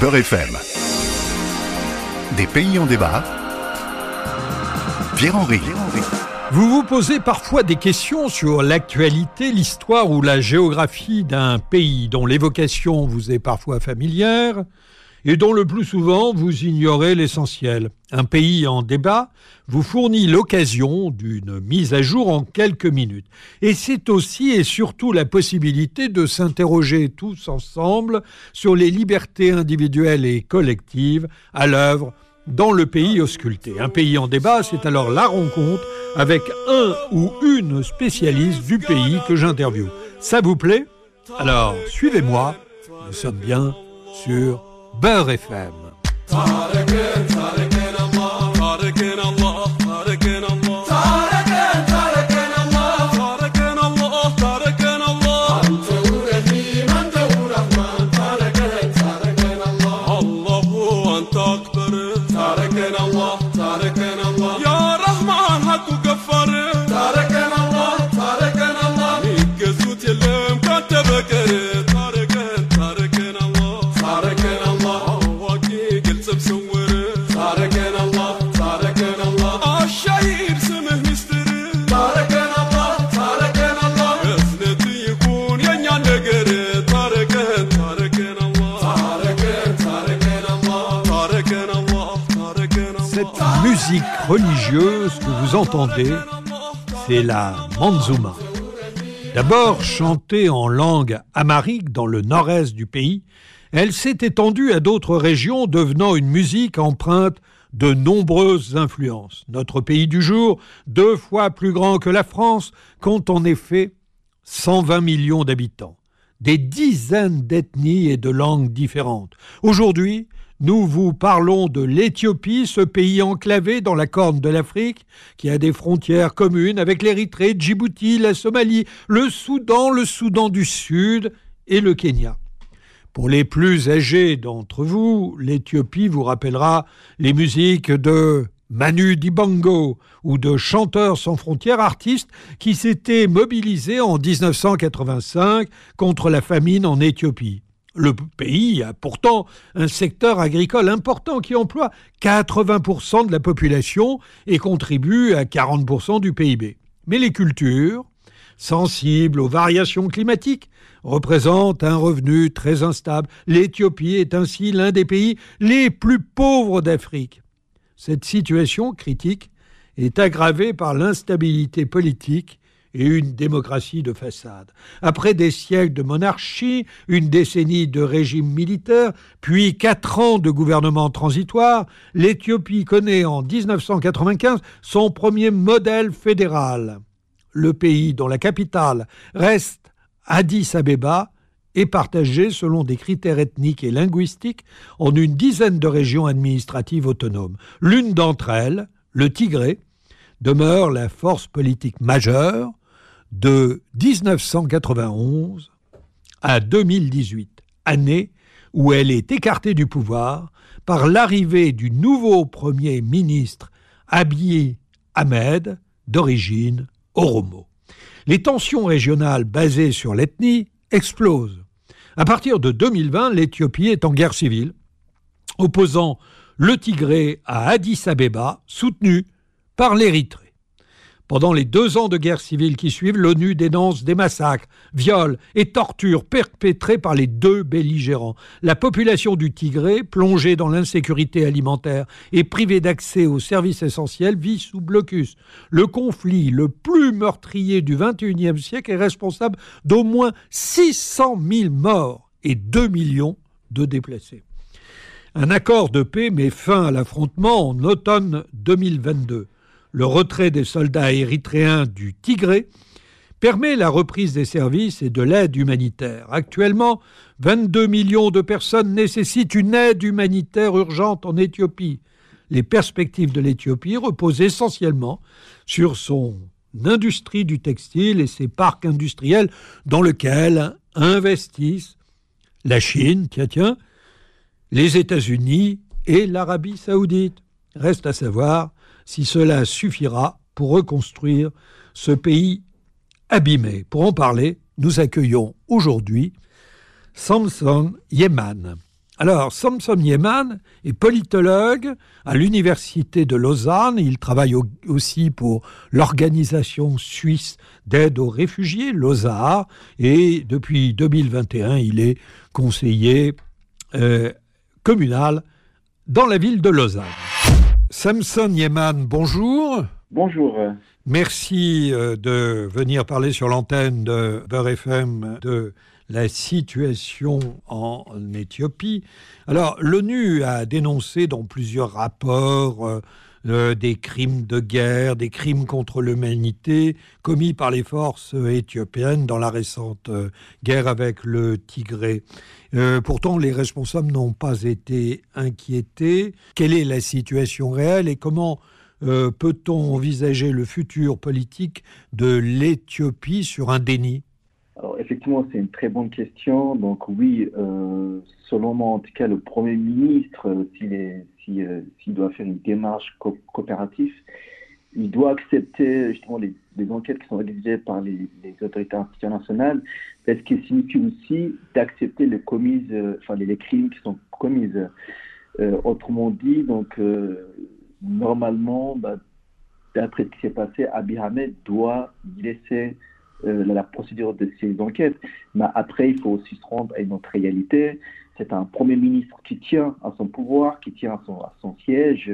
Beurre FM. Des pays en débat. Pierre-Henri. Vous vous posez parfois des questions sur l'actualité, l'histoire ou la géographie d'un pays dont l'évocation vous est parfois familière et dont le plus souvent vous ignorez l'essentiel. Un pays en débat vous fournit l'occasion d'une mise à jour en quelques minutes. Et c'est aussi et surtout la possibilité de s'interroger tous ensemble sur les libertés individuelles et collectives à l'œuvre dans le pays ausculté. Un pays en débat, c'est alors la rencontre avec un ou une spécialiste du pays que j'interviewe. Ça vous plaît? Alors, suivez-moi. Nous sommes bien sur Beurre FM. Religieuse que vous entendez, c'est la Manzuma. D'abord chantée en langue amharique dans le nord-est du pays, elle s'est étendue à d'autres régions, devenant une musique empreinte de nombreuses influences. Notre pays du jour, deux fois plus grand que la France, compte en effet 120 millions d'habitants, des dizaines d'ethnies et de langues différentes. Aujourd'hui, nous vous parlons de l'Éthiopie, ce pays enclavé dans la corne de l'Afrique, qui a des frontières communes avec l'Érythrée, Djibouti, la Somalie, le Soudan, le Soudan du Sud et le Kenya. Pour les plus âgés d'entre vous, l'Éthiopie vous rappellera les musiques de Manu Dibango ou de Chanteurs sans frontières, artistes qui s'étaient mobilisés en 1985 contre la famine en Éthiopie. Le pays a pourtant un secteur agricole important qui emploie 80% de la population et contribue à 40% du PIB. Mais les cultures, sensibles aux variations climatiques, représentent un revenu très instable. L'Éthiopie est ainsi l'un des pays les plus pauvres d'Afrique. Cette situation critique est aggravée par l'instabilité politique et une démocratie de façade. Après des siècles de monarchie, une décennie de régime militaire, puis quatre ans de gouvernement transitoire, l'Éthiopie connaît en 1995 son premier modèle fédéral. Le pays dont la capitale reste Addis Abeba est partagé selon des critères ethniques et linguistiques en une dizaine de régions administratives autonomes. L'une d'entre elles, le Tigré, demeure la force politique majeure de 1991 à 2018, année où elle est écartée du pouvoir par l'arrivée du nouveau Premier ministre Abiy Ahmed, d'origine oromo. Les tensions régionales basées sur l'ethnie explosent. À partir de 2020, l'Éthiopie est en guerre civile, opposant le Tigré à Addis Abeba, soutenu par l'Érythrée. Pendant les deux ans de guerre civile qui suivent, l'ONU dénonce des massacres, viols et tortures perpétrés par les deux belligérants. La population du Tigré, plongée dans l'insécurité alimentaire et privée d'accès aux services essentiels, vit sous blocus. Le conflit le plus meurtrier du XXIe siècle est responsable d'au moins 600 000 morts et 2 millions de déplacés. Un accord de paix met fin à l'affrontement en automne 2022 le retrait des soldats érythréens du Tigré permet la reprise des services et de l'aide humanitaire. Actuellement, 22 millions de personnes nécessitent une aide humanitaire urgente en Éthiopie. Les perspectives de l'Éthiopie reposent essentiellement sur son industrie du textile et ses parcs industriels dans lesquels investissent la Chine, tiens, tiens, les États-Unis et l'Arabie saoudite. Reste à savoir si cela suffira pour reconstruire ce pays abîmé. Pour en parler, nous accueillons aujourd'hui Samson Yeman. Alors, Samson Yeman est politologue à l'Université de Lausanne. Il travaille aussi pour l'organisation suisse d'aide aux réfugiés, l'OSAA, et depuis 2021, il est conseiller euh, communal dans la ville de Lausanne. Samson Yeman, bonjour. Bonjour. Merci euh, de venir parler sur l'antenne de Beurre FM de la situation en Éthiopie. Alors, l'ONU a dénoncé dans plusieurs rapports euh, euh, des crimes de guerre, des crimes contre l'humanité commis par les forces éthiopiennes dans la récente euh, guerre avec le Tigré. pourtant, les responsables n'ont pas été inquiétés. Quelle est la situation réelle et comment peut-on envisager le futur politique de l'Éthiopie sur un déni? Alors effectivement, c'est une très bonne question. Donc oui, euh, selon moi, en tout cas, le Premier ministre, euh, s'il euh, doit faire une démarche coopérative, il doit accepter justement les, enquêtes qui sont réalisées par les, autorités internationales, parce qu'il signifie aussi d'accepter les commises, enfin les, crimes qui sont commis. autrement dit, donc normalement, bah, d'après ce qui s'est passé, Abiy doit laisser euh, la procédure de ces enquêtes. Mais après, il faut aussi se rendre à une autre réalité. C'est un Premier ministre qui tient à son pouvoir, qui tient à son, à son siège.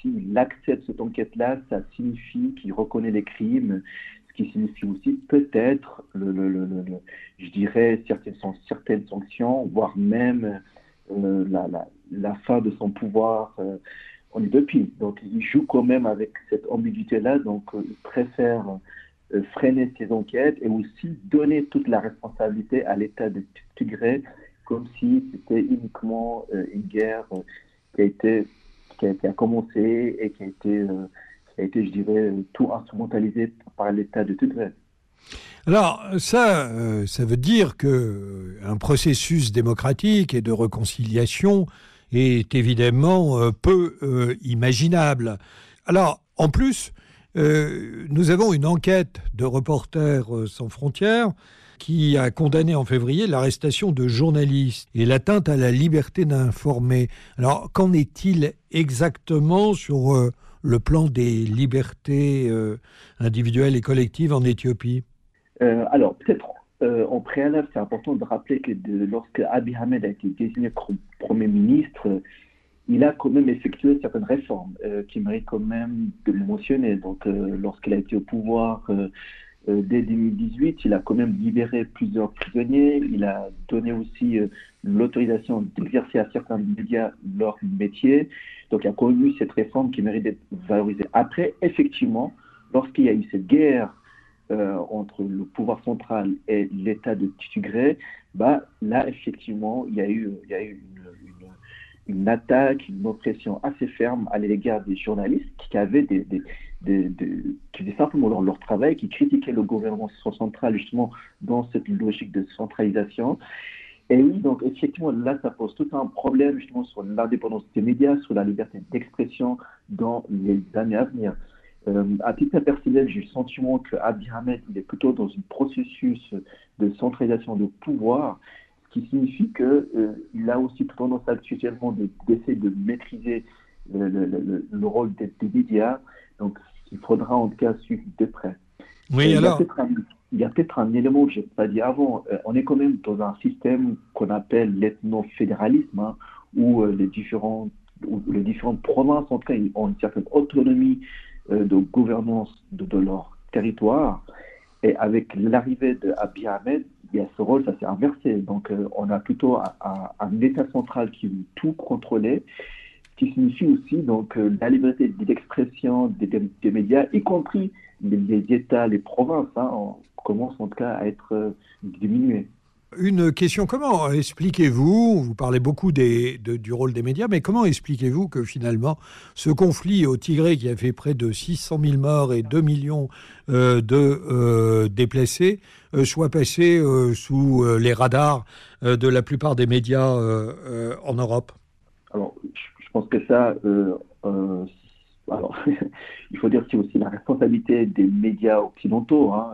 S'il accepte cette enquête-là, ça signifie qu'il reconnaît les crimes, ce qui signifie aussi peut-être, je dirais, certaines, sanctions, voire même euh, la, fin de son pouvoir euh, en Éthiopie. Donc il joue quand même avec cette ambiguïté-là, donc il préfère euh, freiner ces enquêtes et aussi donner toute la responsabilité à l'État de Tigré comme si c'était uniquement euh, une guerre euh, qui a été qui a, commencé et qui a été qui a été je dirais tout instrumentalisé par l'État de Tigré. Alors ça, ça veut dire que un processus démocratique et de réconciliation est évidemment peu imaginable. Alors en plus, euh, nous avons une enquête de Reporters euh, sans frontières qui a condamné en février l'arrestation de journalistes et l'atteinte à la liberté d'informer. Alors, qu'en est-il exactement sur euh, le plan des libertés individuelles et collectives en Éthiopie? Alors, peut-être en préalable, c'est important de rappeler que lorsque Abiy Ahmed a été désigné Premier ministre, il a quand même effectué certaines réformes euh, qui méritent quand même de mentionner. Donc, euh, lorsqu'il a été au pouvoir euh, dès 2018, il a quand même libéré plusieurs prisonniers. Il a donné aussi l'autorisation d'exercer à certains médias leur métier. Donc, il a eu cette réforme qui mérite d'être valorisée. Après, effectivement, lorsqu'il y a eu cette guerre entre le pouvoir central et l'État de Tigré, bah, là, effectivement, il y a eu, il y a eu une attaque, une oppression assez ferme à l'égard des journalistes qui avaient des, qui faisaient simplement leur, leur, travail, qui critiquaient le gouvernement central justement dans cette logique de centralisation. Et oui, donc effectivement, là, ça pose tout un problème justement sur l'indépendance des médias, sur la liberté d'expression dans les années à venir. Euh, à titre personnel, j'ai le sentiment que Abiy Ahmed, il est plutôt dans un processus de centralisation de pouvoir qui signifie qu'il euh, a aussi tendance actuellement d'essayer de, maîtriser le, rôle des, médias. Donc, il faudra en tout cas suivre de près. Oui, alors. Il y a peut-être un, élément que je n'ai pas dit avant. Euh, on est quand même dans un système qu'on appelle l'ethno-fédéralisme, hein, où euh, les, où les différentes provinces, en tout cas, ont une certaine autonomie de gouvernance de, de leur territoire. Et avec l'arrivée d'Abiy Ahmed, il y a ce rôle, ça s'est inversé. Donc, euh, on a plutôt un, État central qui veut tout contrôler, qui signifie aussi donc euh, la liberté d'expression des, médias, y compris les, États, les provinces, hein, commencent en tout cas à être euh, diminuées. Une question, comment expliquez-vous, vous parlez beaucoup des, du rôle des médias, mais comment expliquez-vous que finalement ce conflit au Tigré qui a fait près de 600 000 morts et 2 millions euh, de euh, déplacés euh, soit passé sous les radars de la plupart des médias en Europe? Alors, je pense que ça, alors, il faut dire que c'est aussi la responsabilité des médias occidentaux. Hein,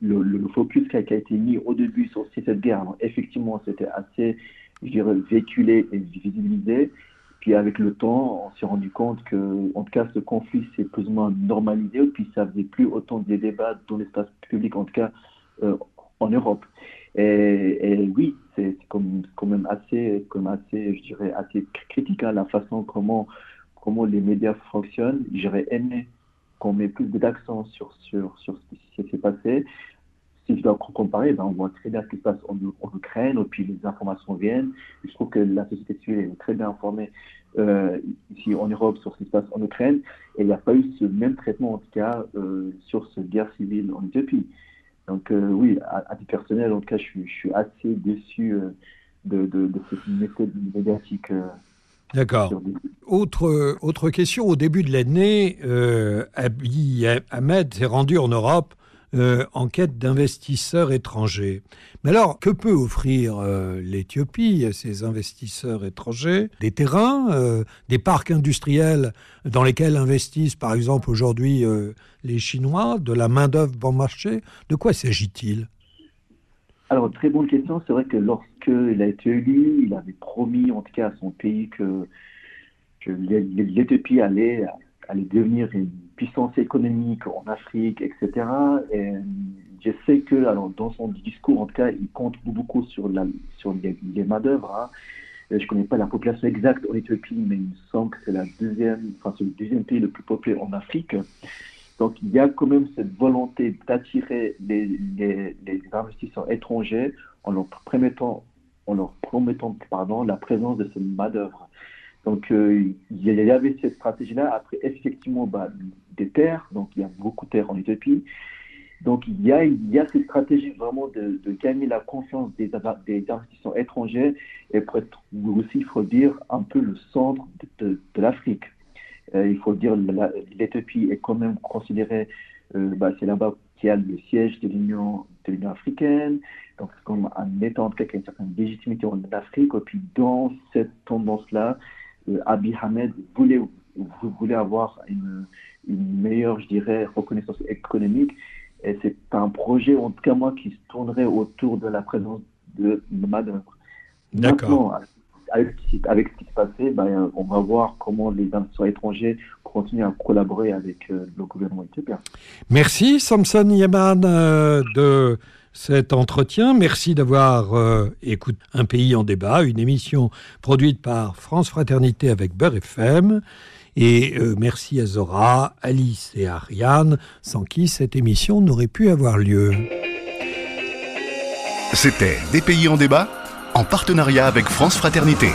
le, focus qui a, été mis au début sur cette guerre, effectivement, c'était assez je dirais, véhiculé et visibilisé. Puis avec le temps, on s'est rendu compte que, en tout cas, ce conflit s'est plus ou moins normalisé, puis ça faisait plus autant de débats dans l'espace public, en tout cas euh, en Europe. Et, oui, c'est quand même assez, comme assez, je dirais, assez critique à hein, la façon comment, comment les médias fonctionnent. J'aurais aimé qu'on mette plus d'accent sur, sur, sur ce qui s'est passé si je dois comparer, ben, on voit très bien ce qui se passe en, Ukraine, et puis les informations viennent. Je trouve que la société civile est très bien informée euh, ici en Europe sur ce qui se passe en Ukraine, et il n'y a pas eu ce même traitement, en tout cas, euh, sur cette guerre civile en Éthiopie. Donc euh, oui, à, titre personnel, en tout cas, je suis, assez déçu de, de, cette méthode médiatique. D'accord. Autre, autre question, au début de l'année, Abiy Ahmed s'est rendu en Europe euh, en quête d'investisseurs étrangers. Mais alors, que peut offrir euh, l'Éthiopie à ces investisseurs étrangers? Des terrains, euh, des parcs industriels dans lesquels investissent par exemple aujourd'hui les Chinois, de la main-d'œuvre bon marché? De quoi s'agit-il? Alors, très bonne question. C'est vrai que lorsqu'il a été élu, il avait promis, en tout cas à son pays, que, que l'Éthiopie allait, allait devenir une puissance économique en Afrique, etc. Et je sais que, dans son discours, en tout cas, il compte beaucoup sur, la, sur les, les main-d'œuvre. Hein. Je ne connais pas la population exacte en Éthiopie, mais il me semble que c'est la deuxième, enfin, le deuxième pays le plus peuplé en Afrique. Donc, il y a quand même cette volonté d'attirer les, les, investisseurs étrangers en leur promettant, en leur promettant pardon, la présence de cette main-d'œuvre. Donc, euh, il y avait cette stratégie-là. Après, effectivement, bah, des terres, donc il y a beaucoup de terres en Éthiopie. Donc, il y a, il y a cette stratégie vraiment de, gagner la confiance des, des investisseurs étrangers et pour être aussi, il faut dire, un peu le centre de, l'Afrique. Euh, il faut dire, l'Éthiopie est quand même considérée, euh, bah, c'est là-bas qu'il y a le siège de l'Union de l'Union africaine, donc c'est comme un qui a une certaine légitimité en Afrique. Et puis, dans cette tendance-là, euh, Abiy Ahmed voulait, voulait avoir une, une meilleure, je dirais, reconnaissance économique. Et c'est un projet, en tout cas moi, qui se tournerait autour de la présence de Madame. D'accord. Avec, avec, ce qui se passait, ben, on va voir comment les investisseurs étrangers continuent à collaborer avec euh, le gouvernement éthiopien. Merci Samson Yaman euh, de cet entretien. Merci d'avoir euh, écouté Un pays en débat, une émission produite par France Fraternité avec Beurre FM. Et euh, merci à Zora, Alice et Ariane, sans qui cette émission n'aurait pu avoir lieu. C'était Des pays en débat, en partenariat avec France Fraternité.